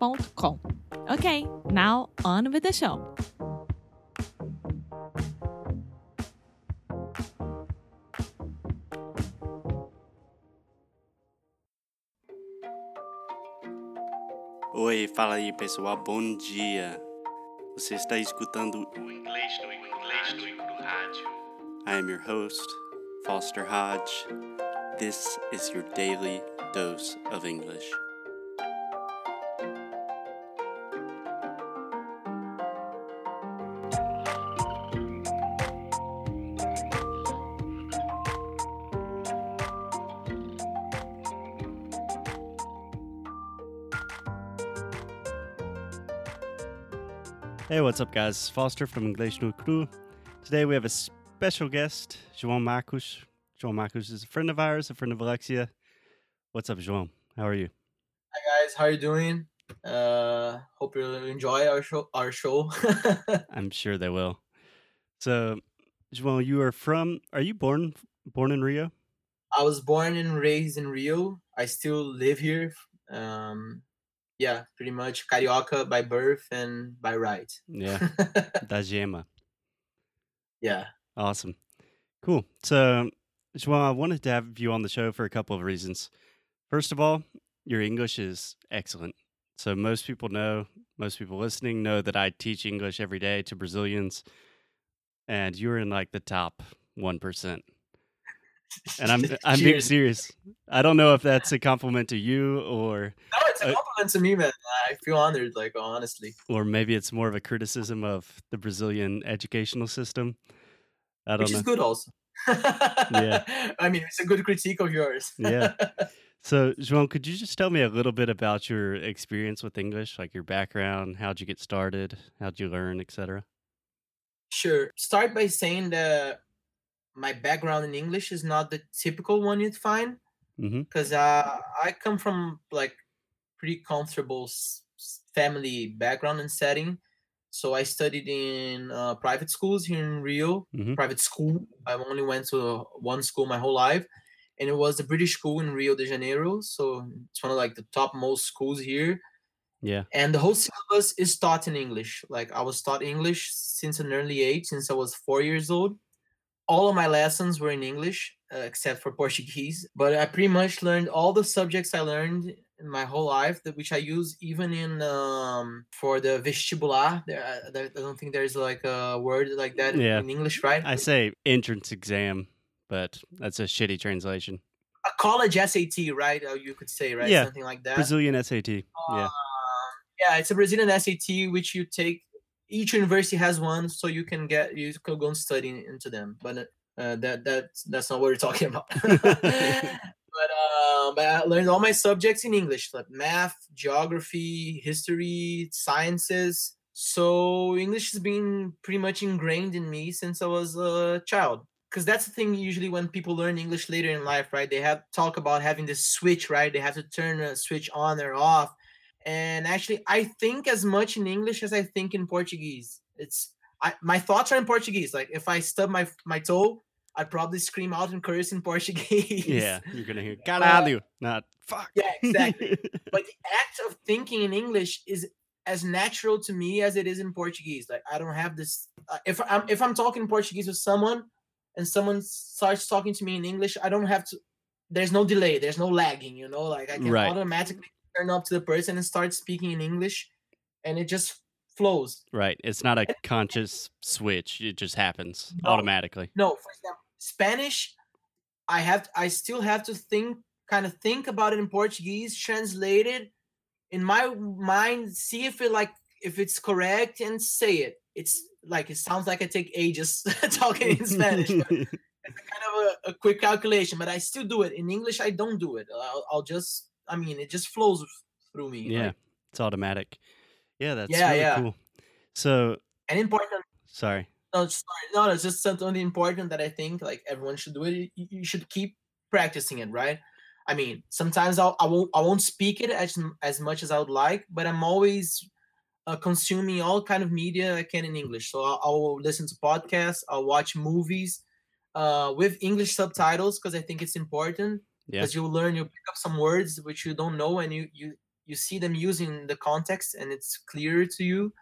inglêsnicru.com. Ok, now on with the show. Oi, fala aí pessoal, bom dia. Você está escutando o Inglês no Inglês no Rádio. I am your host, Foster Hodge. This is your daily dose of English. Hey, what's up, guys? Foster from English no Cru. Today we have a special guest, João Marcos. João Marcos is a friend of ours, a friend of Alexia. What's up, João? How are you? Hi guys, how are you doing? Uh, hope you enjoy our show. Our show. I'm sure they will. So, João, you are from? Are you born born in Rio? I was born and raised in Rio. I still live here. Um, yeah, pretty much carioca by birth and by right. Yeah, da Gema. yeah. Awesome. Cool. So, João, I wanted to have you on the show for a couple of reasons. First of all, your English is excellent. So, most people know, most people listening know that I teach English every day to Brazilians, and you're in like the top 1%. And I'm I'm being serious. I don't know if that's a compliment to you or No, it's a compliment to me, man. I feel honored, like honestly. or maybe it's more of a criticism of the Brazilian educational system. I don't Which know. is good also. Yeah. I mean, it's a good critique of yours. Yeah. So, João, could you just tell me a little bit about your experience with English, like your background, how'd you get started, how'd you learn, etc.? Sure. Start by saying that my background in English is not the typical one you'd find. Mm-hmm. because uh, I come from like pretty comfortable family background and setting. So I studied in uh, private schools here in Rio. Mhm. Private school. I only went to one school my whole life, and it was the British school in Rio de Janeiro. So it's one of like the top most schools here. Yeah. And the whole syllabus is taught in English. Like I was taught English since an early age, since I was four years old. All of my lessons were in English, uh, except for Portuguese. But I pretty much learned all the subjects I learned my whole life, that which I use even in um, for the vestibular. There, I, I don't think there's like a word like that Yeah. in English, right? I say entrance exam, but that's a shitty translation. a college SAT, right? Uh, you could say, right? Yeah. Something like that. Brazilian SAT. Yeah. Um, yeah, it's a Brazilian SAT which you take. Each university has one, so you can get you can go and study into them. But uh, that that's that's not what we're talking about. uh, but I learned all my subjects in English, like math, geography, history, sciences. So English has been pretty much ingrained in me since I was a child. Because that's the thing usually when people learn English later in life, right? They have talk about having this switch, right? They have to turn a switch on or off and actually i think as much in english as i think in portuguese it's I, my thoughts are in portuguese like if i stub my my toe i'd probably scream out and curse in portuguese Yeah. You're going to hear caralho, not fuck. yeah exactly but the act of thinking in english is as natural to me as it is in portuguese like i don't have this uh, if i'm if i'm talking portuguese with someone and someone starts talking to me in english i don't have to there's no delay there's no lagging you know like i can Right. automatically turn up to the person and start speaking in english and it just flows. Right. It's not a conscious switch. It just happens No. automatically. No, for example, Spanish, I have I still have to think kind of think about it in Portuguese, translate it in my mind, see if it like if it's correct and say it. It's like it sounds like I take ages talking in Spanish. but it's kind of a, a quick calculation, but I still do it. In English, I don't do it. I'll, I'll just, I mean, it just flows through me. yeah. like- It's automatic. Yeah, that's Yeah, really yeah. cool. So, and important. sorry. No, sorry, no, it's just something important that I think like everyone should do it. You, you should keep practicing it, right? I mean, sometimes I'll, I won't I won't speak it as as much as I would like, but I'm always uh, consuming all kind of media I can in English. So I'll, I'll listen to podcasts, I'll watch movies uh, with English subtitles because I think it's important Yeah. because you learn you pick up some words which you don't know and you you you see them using the context and it's clearer to you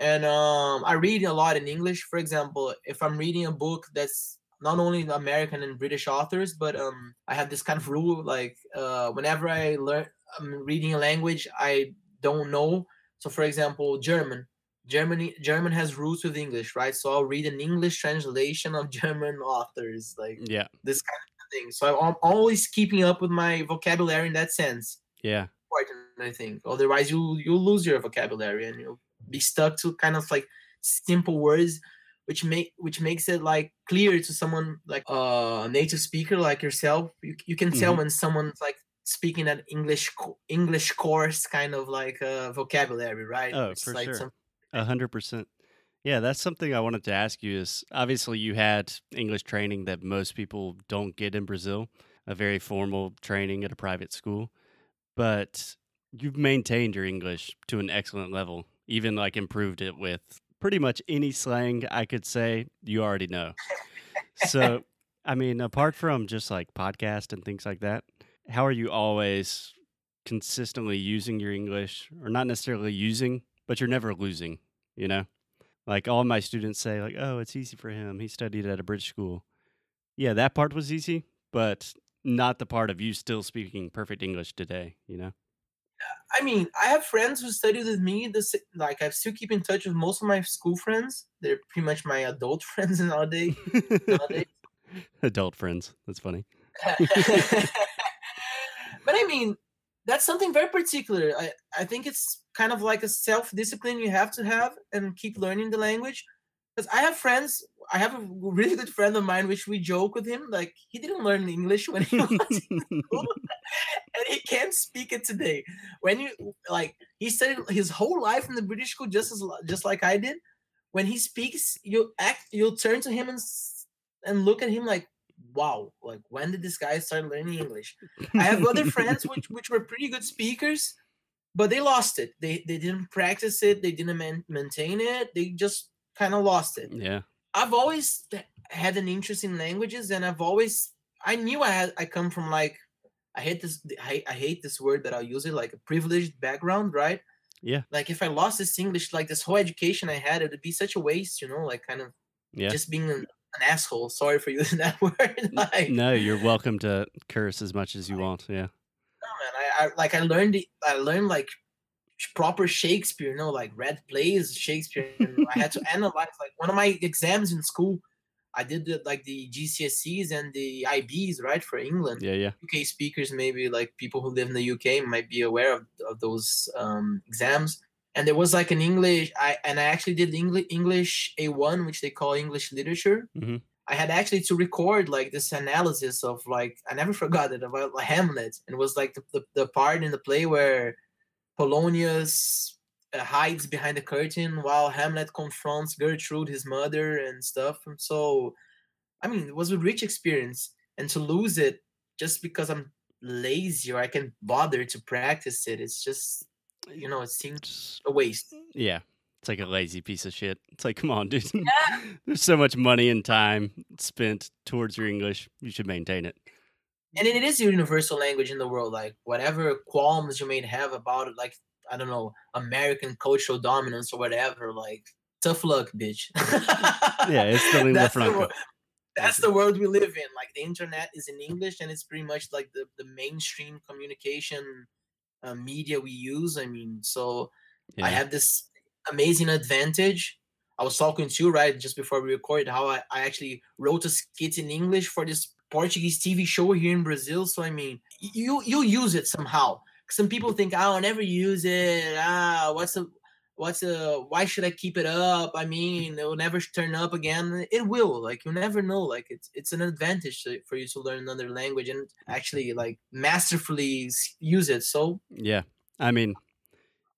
and um, i read a lot in english for example if i'm reading a book that's not only american and british authors but um, i have this kind of rule like uh, whenever i learn i'm reading a language i don't know so for example german germany german has roots with english right so i'll read an english translation of german authors like Yeah. this kind of thing. So I'm always keeping up with my vocabulary in that sense. Yeah. Important, I think. Otherwise, you you lose your vocabulary and you'll be stuck to kind of like simple words, which make which makes it like clear to someone like a native speaker like yourself. You you can tell Mhm. when someone's like speaking an English English course kind of like uh, vocabulary, right? Oh, It's for like sure. A hundred percent. Yeah, that's something I wanted to ask you is obviously you had English training that most people don't get in Brazil, a very formal training at a private school. But you've maintained your English to an excellent level, even like improved it with pretty much any slang I could say you already know. So, I mean, apart from just like podcast and things like that, how are you always consistently using your English or not necessarily using, but you're never losing, you know? Like all my students say like, "Oh, it's easy for him. He studied at a British school." Yeah, that part was easy, but not the part of you still speaking perfect English today, you know? I mean, I have friends who studied with me. This like I still keep in touch with most of my school friends. They're pretty much my adult friends nowadays. nowadays. Adult friends. That's funny. but I mean, that's something very particular. I, I think it's kind of like a self discipline you have to have and keep learning the language. Because I have friends, I have a really good friend of mine, which we joke with him. Like, he didn't learn English when he was in school, and he can't speak it today. When you, like, he studied his whole life in the British school just as just like I did. When he speaks, you act, you'll turn to him and and look at him like, wow, like when did this guy start learning English? I have other friends which which were pretty good speakers, but they lost it. They they didn't practice it. They didn't man- maintain it. They just kind of lost it. yeah. I've always had an interest in languages, and I've always I knew I had I come from like I hate this I, I hate this word that I'll use it like a privileged background, right? Yeah. Like if I lost this English, like this whole education I had, it would be such a waste, you know, like kind of Yeah. just being an, an asshole. Sorry for using that word. like No, you're welcome to curse as much as you want. Yeah. no, man. I, I like I learned I learned like proper Shakespeare, you know, like read plays Shakespeare. I had to analyze like one of my exams in school. I did the, like the GCSEs and the IBs, right, for England. Yeah, yeah. UK speakers, maybe like people who live in the UK, might be aware of, of those um, exams. And there was like an English, I and I actually did English English A1, which they call English literature. Mhm. I had actually to record like this analysis of like I never forgot it about like, Hamlet, and it was like the, the, the part in the play where Polonius uh, hides behind the curtain while Hamlet confronts Gertrude, his mother, and stuff. And so, I mean, it was a rich experience, and to lose it just because I'm lazy or I can't bother to practice it, it's just you know, it seems a waste. Yeah. It's like a lazy piece of shit. It's like, come on, dude. There's so much money and time spent towards your English. You should maintain it. And it is a universal language in the world like whatever qualms you may have about it like i don't know american cultural dominance or whatever like tough luck bitch Yeah, it's the lingua that's, the, franca. that's the world we live in like the internet is in english and it's pretty much like the, the mainstream communication uh, media we use i mean so Yeah. i have this amazing advantage. I was talking to you right just before we recorded how I, I actually wrote a skit in English for this Portuguese TV show here in Brazil. So I mean, you you use it somehow. Some people think, oh, I'll never use it. Ah, what's the what's the why should I keep it up? I mean, it will never turn up again. It will. Like you never know. Like it's it's an advantage to, for you to learn another language and actually like masterfully use it. So Yeah. I mean,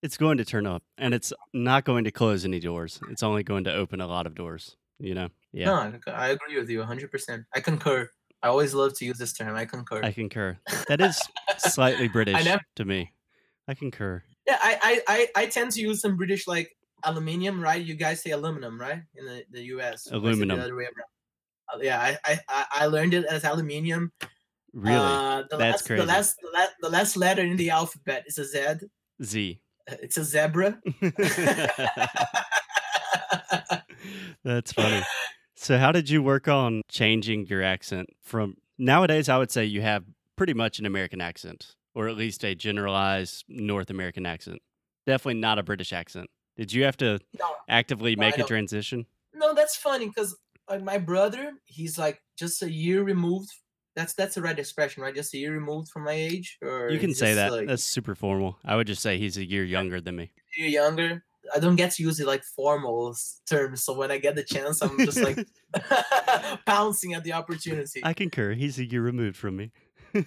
it's going to turn up and it's not going to close any doors. It's only going to open a lot of doors, you know? Yeah. no, I- I agree with you 100%. I concur. I always love to use this term. I concur. I concur. That is slightly British never- to me. I concur. Yeah, I, I, I, I tend to use some British like aluminium, right? You guys say aluminum, right? In the, the US. It the Aluminum. other way around? Uh, Yeah, I, I, I- I learned it as aluminium. Really? Uh, the That's last, crazy. The last, the last, the last letter in the alphabet is a Z. Z. It's a zebra. That's funny. So, how did you work on changing your accent from nowadays? I would say you have pretty much an American accent, or at least a generalized North American accent. Definitely not a British accent. Did you have to no, actively No, make a transition? no, that's funny because like my brother, he's like just a year removed. That's that's the right expression, right? Just a year removed from my age, or You can say that. Like, That's super formal. I would just say he's a year younger than me. a year younger. I don't get to use it like formal terms, so when I get the chance, I'm just like pouncing at the opportunity. I concur. He's a year removed from me. but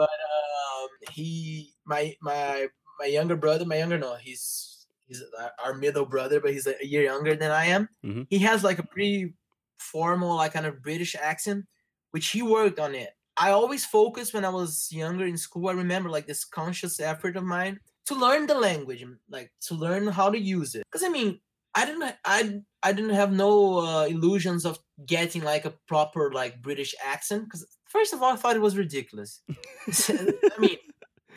um, he, my my my younger brother, my younger no, he's he's our- our middle brother, but he's a year younger than I am. Mhm. He has like a pretty formal, like kind of British accent, which he worked on it. I always focused when I was younger in school. I remember like this conscious effort of mine to learn the language, and, like to learn how to use it. Because I mean, I didn't, I, I didn't have no uh, illusions of getting like a proper like British accent. Because first of all, I thought it was ridiculous. I mean,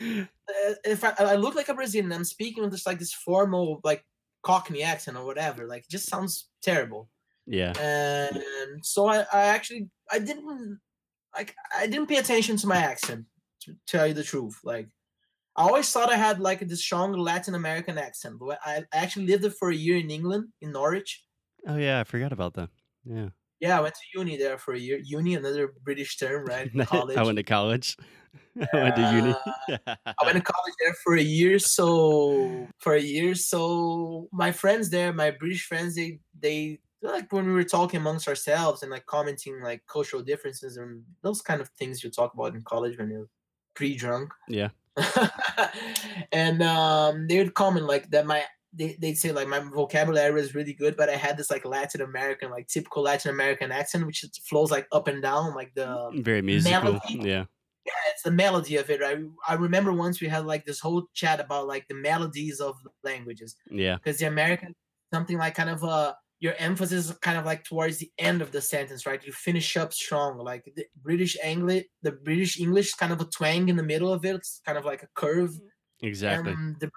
uh, if I, I look like a Brazilian, I'm speaking with just like this formal like Cockney accent or whatever. Like, it just sounds terrible. yeah. And so I, I actually I didn't like I didn't pay attention to my accent to tell you the truth. Like I always thought I had like this strong Latin American accent, but I actually lived for a year in England in Norwich. Oh, yeah. I forgot about that. Yeah. Yeah, I went to uni there for a year. Uni, another British term, right? College. I went to college. I went to uni. I went to college there for a year, so for a year, so my friends there, my British friends, they they like when we were talking amongst ourselves and like commenting like cultural differences and those kind of things you talk about in college when you're pre-drunk. yeah. and um, they would comment like that my they, they'd say like my vocabulary is really good, but I had this like Latin American, like typical Latin American accent, which flows like up and down, like the Very musical. melody. Yeah. yeah, it's the melody of it. Right? I remember once we had like this whole chat about like the melodies of languages Yeah. because the American something like kind of uh your emphasis is kind of like towards the end of the sentence, right? You finish up strong. Like the British English, the British English is kind of a twang in the middle of it. It's kind of like a curve. Mm-hmm. Exactly. And the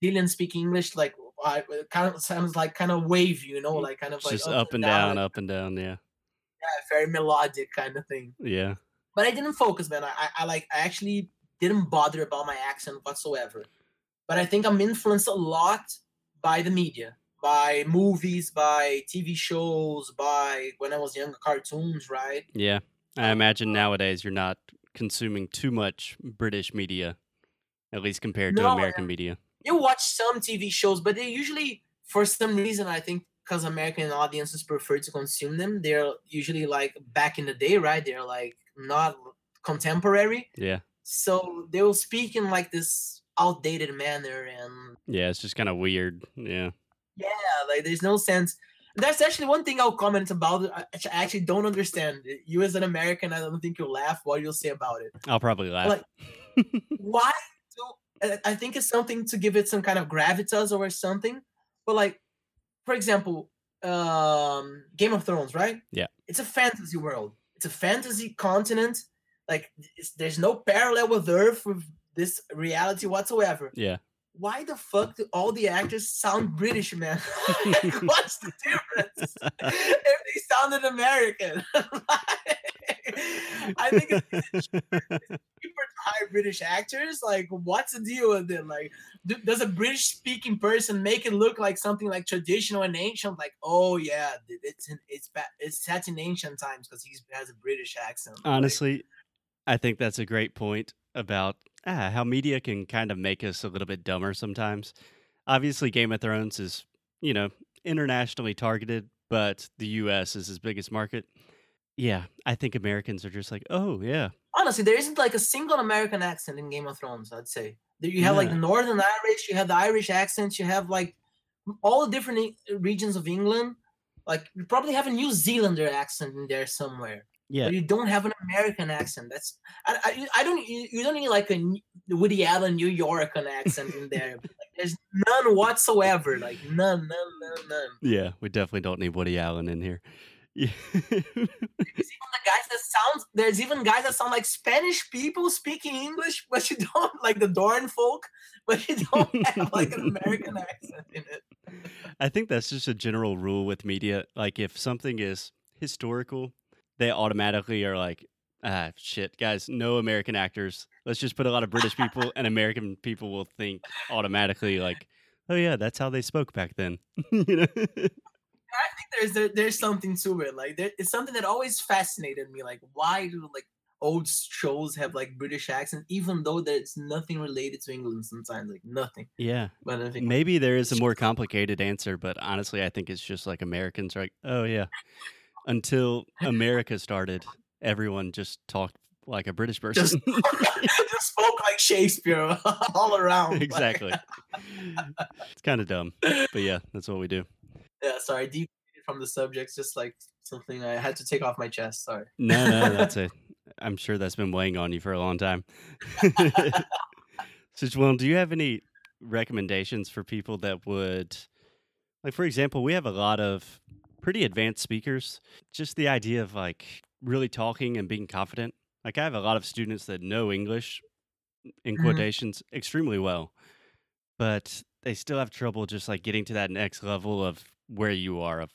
Brazilian speak English like I, it kind of sounds like kind of wavy, you know, mm-hmm. like kind of like just oh, up and down, like, up and down. Yeah. yeah, very melodic kind of thing Yeah. but I didn't focus, man. I, I like I actually didn't bother about my accent whatsoever. But I think I'm influenced a lot by the media, by movies, by TV shows, by when I was younger cartoons, right? Yeah. I um, imagine uh, nowadays you're not consuming too much British media, at least compared to No, American um, media. You watch some TV shows, but they usually, for some reason, I think because American audiences prefer to consume them, they're usually like back in the day, right? They're like not contemporary. Yeah. So they will speak in like this outdated manner and Yeah. It's just kind of weird. Yeah. Yeah, like there's no sense. That's actually one thing I'll comment about. it, I actually don't understand. You as an American, I don't think you'll laugh. What you'll say about it? I'll probably laugh. Like- Why? Do, I- I think it's something to give it some kind of gravitas or something. But like, for example, um, Game of Thrones, right? Yeah. It's a fantasy world. It's a fantasy continent. Like, it's, there's no parallel with Earth with this reality whatsoever yeah. Why the fuck do all the actors sound British, man? Like, What's the difference if they sounded American? I think it's cheaper to hire British actors? Like, what's the deal with it? Like, do, does a British speaking person make it look like something like traditional and ancient? Like, oh yeah, it's in, it's it's set in ancient times because he has a British accent. Honestly, like, I think that's a great point about ah, how media can kind of make us a little bit dumber sometimes. Obviously, Game of Thrones is you know internationally targeted, but the U.S. is his biggest market. Yeah, I think Americans are just like, oh yeah. Honestly, there isn't like a single American accent in Game of Thrones. I'd say you have yeah. like the Northern Irish, you have the Irish accents, you have like all the different regions of England. Like you probably have a New Zealander accent in there somewhere. Yeah, but you don't have an American accent. That's I, I, I don't you, you, don't need like a Woody Allen New York accent in there. like, there's none whatsoever. Like none, none, none, none. Yeah, we definitely don't need Woody Allen in here. Yeah. there's even the guys that sound there's even guys that sound like Spanish people speaking English, but you don't like the Dorne folk, but you don't have like an American accent in it. I think that's just a general rule with media. Like if something is historical, they automatically are like, ah shit, guys, no American actors. Let's just put a lot of British people and American people will think automatically like, oh yeah, that's how they spoke back then. you know? I think there's there, there's something to it. Like there, it's something that always fascinated me. Like why do like old shows have like British accents, even though there's nothing related to England sometimes, like nothing. Yeah. But I think maybe there is a more complicated answer, but honestly, I think it's just like Americans are like, oh yeah. Until America started, everyone just talked like a British person. Just, just spoke like Shakespeare all around. Exactly. it's kind of dumb, but yeah, that's what we do yeah, sorry, deep from the subjects, just like something I had to take off my chest. Sorry. No, no, that's it. I'm sure that's been weighing on you for a long time. so, well, do you have any recommendations for people that would, like, for example, we have a lot of pretty advanced speakers. Just the idea of like really talking and being confident. Like, I have a lot of students that know English in mm-hmm. quotations mm-hmm. extremely well, but they still have trouble just like getting to that next level of where you are of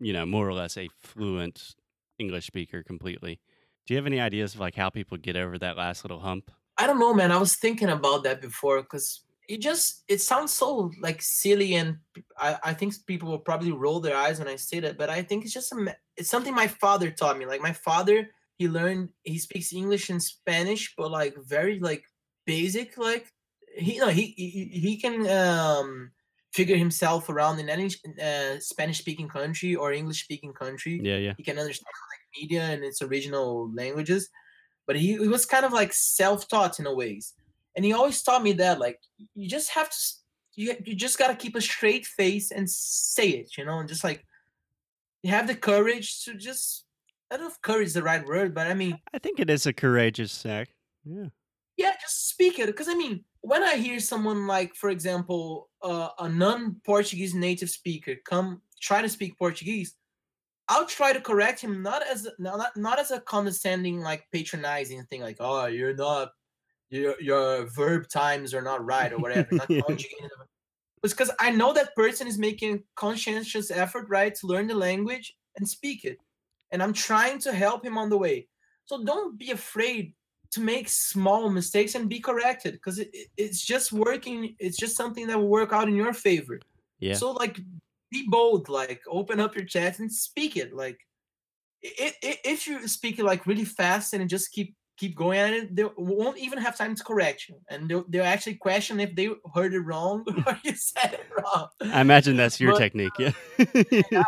you know more or less a fluent english speaker completely do you have any ideas of like how people get over that last little hump i don't know man i was thinking about that before because it just it sounds so like silly and I, I think people will probably roll their eyes when i say that but i think it's just a, it's something my father taught me like my father he learned he speaks english and spanish but like very like basic like he you know he he, he can um figure himself around in any uh, Spanish speaking country or English speaking country. Yeah, yeah. He can understand like media and its original languages, but he, he was kind of like self taught in a ways, and he always taught me that like you just have to you you just gotta keep a straight face and say it, you know, and just like you have the courage to just I don't know if courage is the right word, but I mean I think it is a courageous act. Yeah. Yeah, just speak it because I mean when I hear someone like, for example, uh, a non-Portuguese native speaker come try to speak Portuguese, I'll try to correct him not as not not as a condescending, like patronizing thing, like oh you're not your your verb times are not right or whatever. It's because I know that person is making conscientious effort, right, to learn the language and speak it, and I'm trying to help him on the way. So don't be afraid to make small mistakes and be corrected because it, it, it's just working it's just something that will work out in your favor yeah so like be bold like open up your chat and speak it like it, it, if you speak it like really fast and just keep keep going at it they won't even have time to correct you and they'll, they'll actually question if they heard it wrong or you said it wrong i imagine that's your but, technique yeah, yeah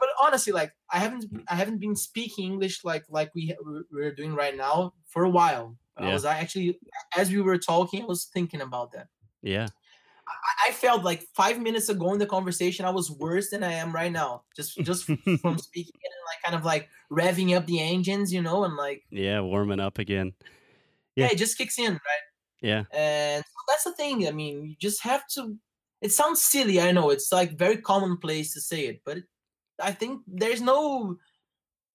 but honestly, like I haven't I haven't been speaking English like like we we're doing right now for a while. Yeah. I was actually as we were talking, I was thinking about that. Yeah. I, I, felt like five minutes ago in the conversation, I was worse than I am right now. Just just from speaking and like kind of like revving up the engines, you know, and like yeah, warming up again. Yeah, yeah it just kicks in, right? Yeah. And that's the thing. I mean, you just have to. It sounds silly, I know. It's like very commonplace to say it, but it, I think there's no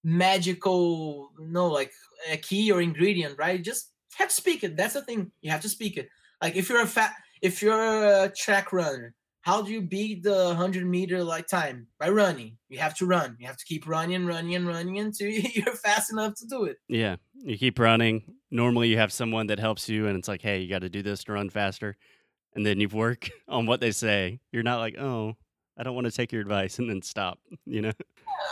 magical, no like a key or ingredient, right? You just have to speak it. That's the thing. You have to speak it. Like if you're a fat, if you're a track runner, how do you beat the hundred meter like time? By running. You have to run. You have to keep running, and running, and running until you're fast enough to do it. Yeah, you keep running. normally you have someone that helps you and it's like, hey, you got to do this to run faster. And then you work on what they say. You're not like, oh, I don't want to take your advice and then stop, you know?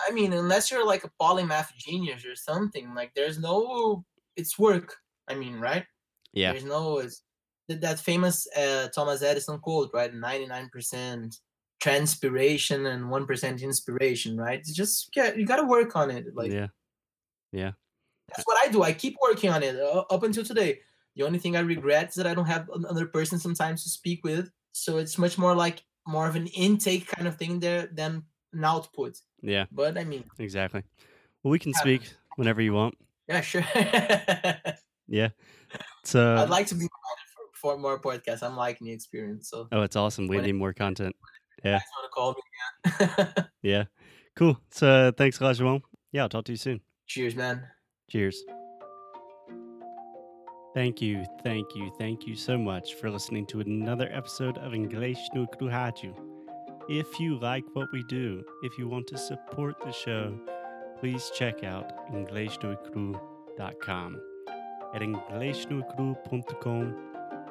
I mean, unless you're like a polymath genius or something, like there's no, it's work. I mean, right? Yeah. There's no, it's that, famous uh, Thomas Edison quote, right? 99% transpiration and 1% inspiration, right? It's just, yeah, you got to work on it. Like, yeah. Yeah. that's what I do. I keep working on it uh, up until today. The only thing I regret is that I don't have another person sometimes to speak with. So it's much more like more of an intake kind of thing there than an output. Yeah. But I mean, Exactly. Well, we can Yeah. speak whenever you want. yeah, sure. Yeah. So, I'd like to be for, more podcasts. I'm liking the experience. So oh, it's awesome. We need more content. you guys call me again. Yeah. Cool. So, thanks, João. Yeah, I'll talk to you soon. Cheers, man. Cheers. Thank you, thank you, thank you so much for listening to another episode of English no Kruhaju. If you like what we do, if you want to support the show, please check out EnglishNoCru.com. At EnglishNoCru.com,